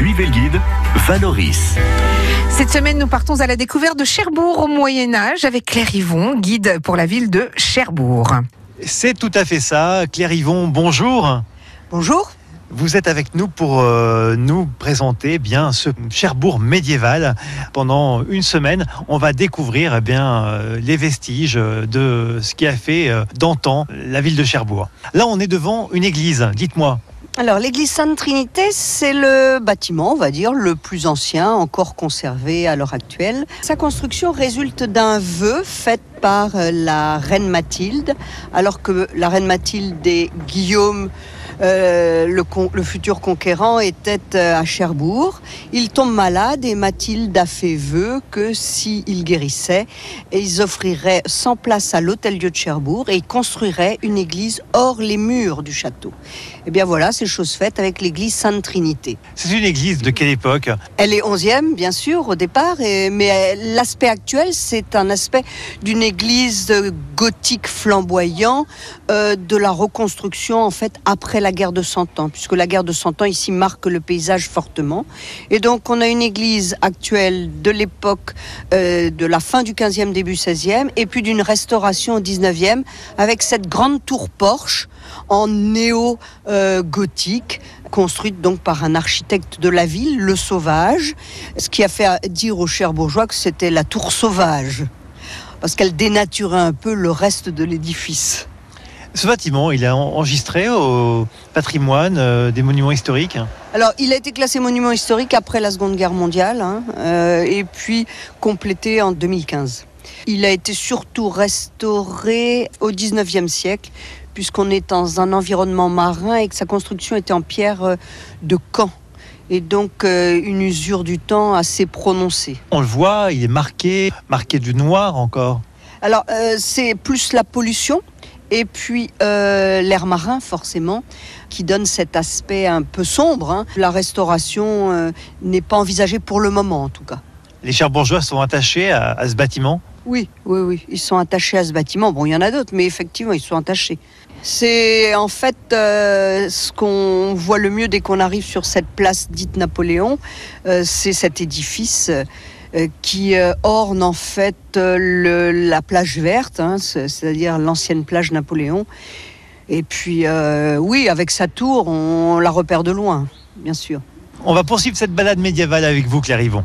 Suivez le guide, Valoris. Cette semaine, nous partons à la découverte de Cherbourg au Moyen Âge avec Claire Yvon, guide pour la ville de Cherbourg. C'est tout à fait ça. Claire Yvon, bonjour. Bonjour. Vous êtes avec nous pour euh, nous présenter eh bien ce Cherbourg médiéval. Pendant une semaine, on va découvrir eh bien euh, les vestiges de ce qui a fait euh, d'antan la ville de Cherbourg. Là, on est devant une église. Dites-moi. Alors l'église Sainte-Trinité, c'est le bâtiment, on va dire, le plus ancien encore conservé à l'heure actuelle. Sa construction résulte d'un vœu fait par la reine Mathilde, alors que la reine Mathilde et Guillaume euh, le, le, futur conquérant était euh, à Cherbourg. Il tombe malade et Mathilde a fait vœu que s'il guérissait, ils offriraient 100 places à l'hôtel-dieu de Cherbourg et ils construiraient une église hors les murs du château. Et eh bien voilà, c'est chose faite avec l'église Sainte-Trinité. C'est une église de quelle époque? Elle est 11e, bien sûr, au départ, mais l'aspect actuel, c'est un aspect d'une église gothique flamboyant, euh, de la reconstruction en fait après la guerre de Cent Ans, puisque la guerre de Cent Ans ici marque le paysage fortement. Et donc on a une église actuelle de l'époque euh, de la fin du 15e, début 16e, et puis d'une restauration au 19e, avec cette grande tour porche en néo-gothique. construite donc par un architecte de la ville, le Sauvage, ce qui a fait dire aux Cherbourgeois que c'était la tour sauvage, parce qu'elle dénaturait un peu le reste de l'édifice. Ce bâtiment, il est enregistré au patrimoine euh, des monuments historiques Alors, il a été classé monument historique après la Seconde Guerre mondiale hein, euh, et puis complété en 2015. Il a été surtout restauré au 19e siècle puisqu'on est dans un environnement marin et que sa construction était en pierre euh, de Caen et donc une usure du temps assez prononcée. On le voit, il est marqué, marqué du noir encore. Alors c'est plus la pollution et puis euh, l'air marin, forcément, qui donne cet aspect un peu sombre. Hein. La restauration euh, n'est pas envisagée pour le moment, en tout cas. Les bourgeois sont attachés à, ce bâtiment? Oui, oui, oui. Ils sont attachés à ce bâtiment. Bon, il y en a d'autres, mais effectivement, ils sont attachés. C'est en fait euh, ce qu'on voit le mieux dès qu'on arrive sur cette place dite Napoléon, c'est cet édifice qui euh, orne en fait euh, la plage verte, hein, c'est-à-dire l'ancienne plage Napoléon. Et puis, oui, avec sa tour, on la repère de loin, bien sûr. On va poursuivre cette balade médiévale avec vous, Claire Yvon.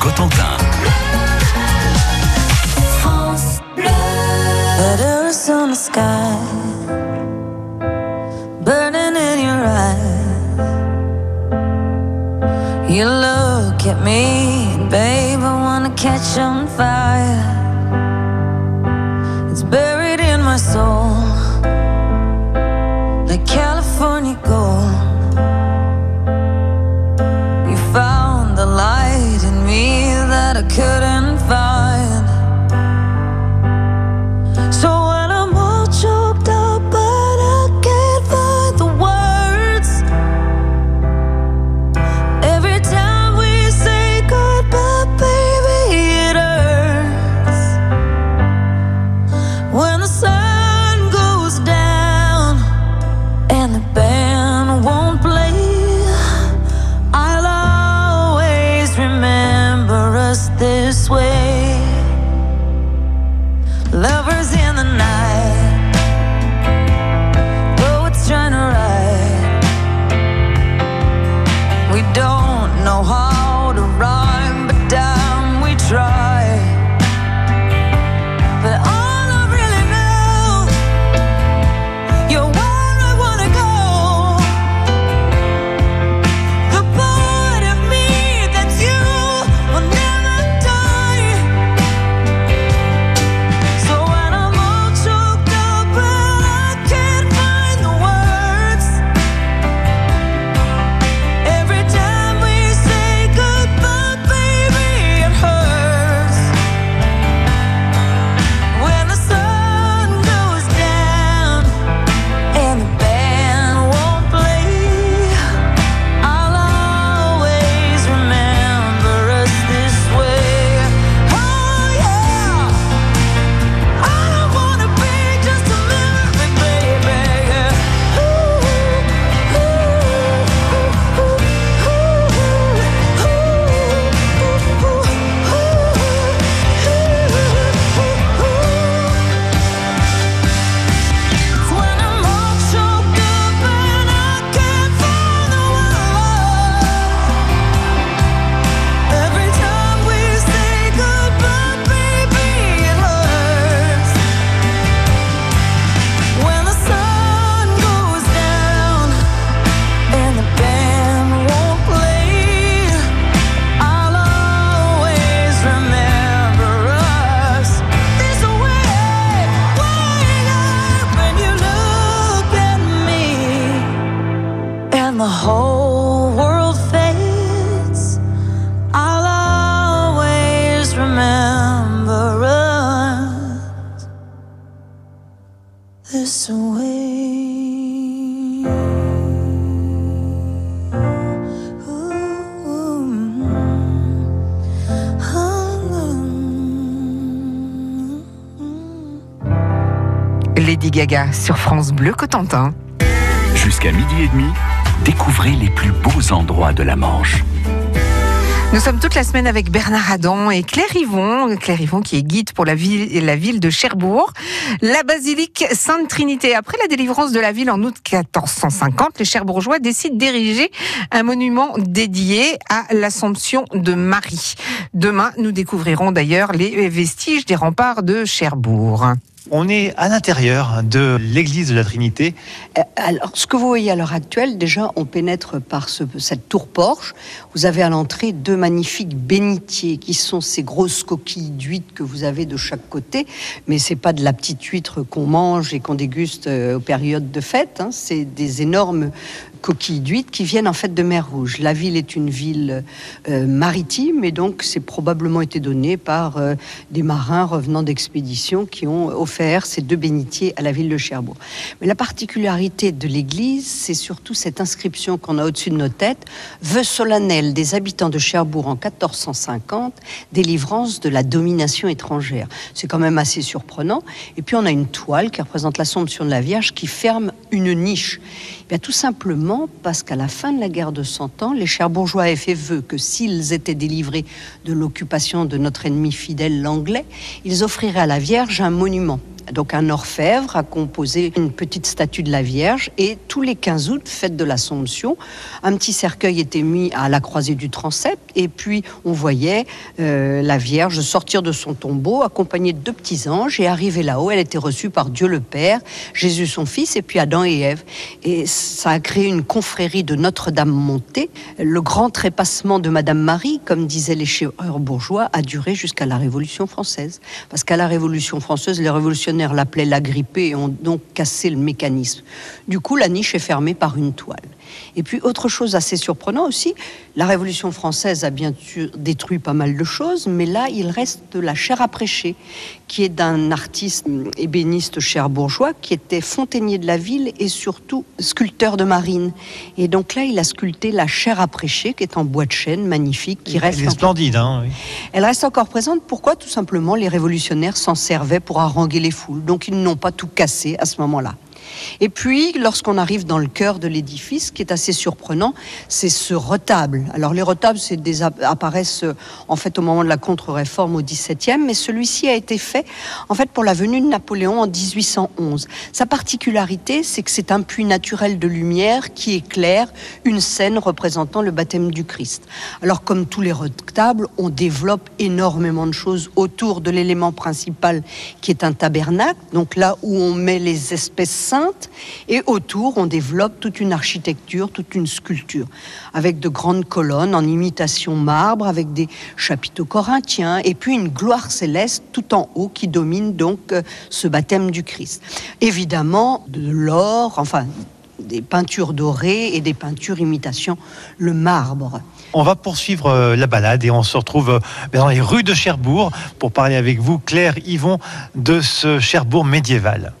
Cotentin. France Bleu. Letters on the sky. Burning in your eyes. You look at me, babe, I wanna catch on fire. Remember us this way. Lady Gaga sur France Bleu Cotentin. Jusqu'à midi et demi, découvrez les plus beaux endroits de la Manche. Nous sommes toute la semaine avec Bernard Adam et Claire Yvon. Claire Yvon qui est guide pour la ville, la ville de Cherbourg. La basilique Sainte-Trinité. Après la délivrance de la ville en août 1450, les Cherbourgeois décident d'ériger un monument dédié à l'Assomption de Marie. Demain, nous découvrirons d'ailleurs les vestiges des remparts de Cherbourg. On est à l'intérieur de l'église de la Trinité. Euh, Alors, ce que vous voyez à l'heure actuelle, déjà, on pénètre par ce- cette tour porche. Vous avez à l'entrée deux magnifiques bénitiers, qui sont ces grosses coquilles d'huîtres que vous avez de chaque côté. Mais c'est pas de la petite huître qu'on mange et qu'on déguste euh, aux périodes de fête. hein. C'est des énormes coquilles d'huîtres qui viennent en fait de mer Rouge. La ville est une ville euh, maritime et donc c'est probablement été donné par euh, des marins revenant d'expédition qui ont offert ces deux bénitiers à la ville de Cherbourg. Mais la particularité de l'église, c'est surtout cette inscription qu'on a au-dessus de nos têtes, vœu solennel des habitants de Cherbourg en 1450, délivrance de la domination étrangère. C'est quand même assez surprenant. Et puis on a une toile qui représente l'Assomption de la Vierge qui ferme une niche. Eh bien, tout simplement parce qu'à la fin de la guerre de Cent Ans, les Cherbourgeois avaient fait vœu que s'ils étaient délivrés de l'occupation de notre ennemi fidèle, l'anglais, ils offriraient à la Vierge un monument. Donc un orfèvre a composé une petite statue de la Vierge et tous les 15 août, fête de l'Assomption, un petit cercueil était mis à la croisée du transept et puis on voyait euh, la Vierge sortir de son tombeau accompagnée de deux petits anges et arriver là-haut, elle était reçue par Dieu le Père, Jésus son fils et puis Adam et Ève. Et ça a créé une confrérie de Notre-Dame montée. Le grand trépassement de Madame Marie, comme disaient les chéreurs bourgeois, a duré jusqu'à la Révolution française. Parce qu'à la Révolution française, les révolutionnaires l'appelaient la grippée et ont donc cassé le mécanisme. Du coup, la niche est fermée par une toile. Et puis, autre chose assez surprenant aussi, la Révolution française a bien sûr détruit pas mal de choses, mais là, il reste de la chair à prêcher, qui est d'un artiste ébéniste cherbourgeois, qui était fontainier de la ville et surtout sculpteur de marine. Et donc là, il a sculpté la chair à prêcher, qui est en bois de chêne, magnifique, qui reste Elle est encore splendide. Hein, oui. elle reste encore présente. Pourquoi? Tout simplement, les révolutionnaires s'en servaient pour haranguer les Donc, ils n'ont pas tout cassé à ce moment-là. Et puis, lorsqu'on arrive dans le cœur de l'édifice, ce qui est assez surprenant, c'est ce retable. Alors, les retables apparaissent euh, en fait au moment de la contre-réforme au XVIIe, mais celui-ci a été fait en fait pour la venue de Napoléon en 1811. Sa particularité, c'est que c'est un puits naturel de lumière qui éclaire une scène représentant le baptême du Christ. Alors, comme tous les retables, on développe énormément de choses autour de l'élément principal qui est un tabernacle, donc là où on met les espèces saintes, et autour, on développe toute une architecture, toute une sculpture, avec de grandes colonnes en imitation marbre, avec des chapiteaux corinthiens, et puis une gloire céleste tout en haut qui domine donc euh, ce baptême du Christ. Évidemment, de l'or, enfin des peintures dorées et des peintures imitation le marbre. On va poursuivre euh, la balade et on se retrouve euh, dans les rues de Cherbourg pour parler avec vous, Claire Yvon, de ce Cherbourg médiéval.